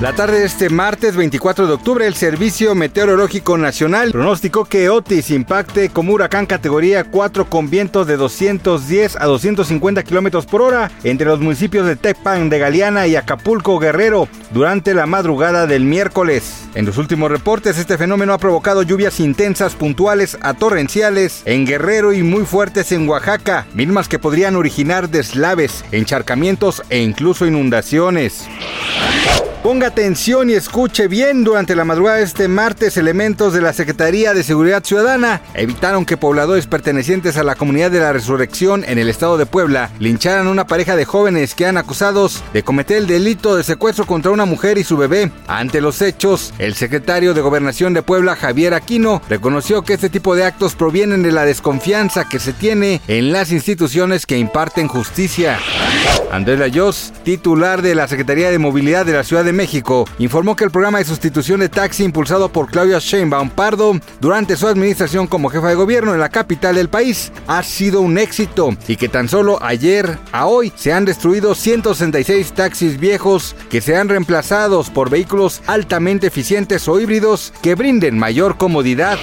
La tarde de este martes 24 de octubre, el Servicio Meteorológico Nacional pronosticó que Otis impacte como huracán categoría 4 con vientos de 210 a 250 kilómetros por hora entre los municipios de Tecpan de Galeana y Acapulco Guerrero durante la madrugada del miércoles. En los últimos reportes, este fenómeno ha provocado lluvias intensas, puntuales a torrenciales en Guerrero y muy fuertes en Oaxaca, mismas que podrían originar deslaves, encharcamientos e incluso inundaciones. Ponga atención y escuche bien. Durante la madrugada de este martes, elementos de la Secretaría de Seguridad Ciudadana evitaron que pobladores pertenecientes a la comunidad de la Resurrección en el estado de Puebla lincharan a una pareja de jóvenes que han acusados de cometer el delito de secuestro contra una mujer y su bebé. Ante los hechos, el secretario de Gobernación de Puebla, Javier Aquino, reconoció que este tipo de actos provienen de la desconfianza que se tiene en las instituciones que imparten justicia. Andrés Layos, titular de la Secretaría de Movilidad de la Ciudad de México, informó que el programa de sustitución de taxi impulsado por Claudia Sheinbaum Pardo durante su administración como jefa de gobierno en la capital del país ha sido un éxito y que tan solo ayer a hoy se han destruido 166 taxis viejos que sean reemplazados por vehículos altamente eficientes o híbridos que brinden mayor comodidad.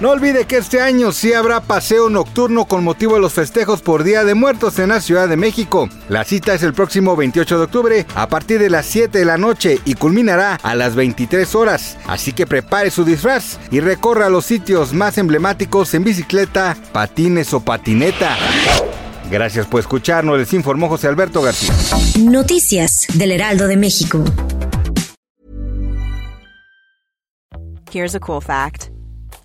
No olvide que este año sí habrá paseo nocturno con motivo de los festejos por Día de Muertos en la Ciudad de México. La cita es el próximo 28 de octubre a partir de las 7 de la noche y culminará a las 23 horas. Así que prepare su disfraz y recorra los sitios más emblemáticos en bicicleta, patines o patineta. Gracias por escucharnos, les informó José Alberto García. Noticias del Heraldo de México. Here's a cool fact.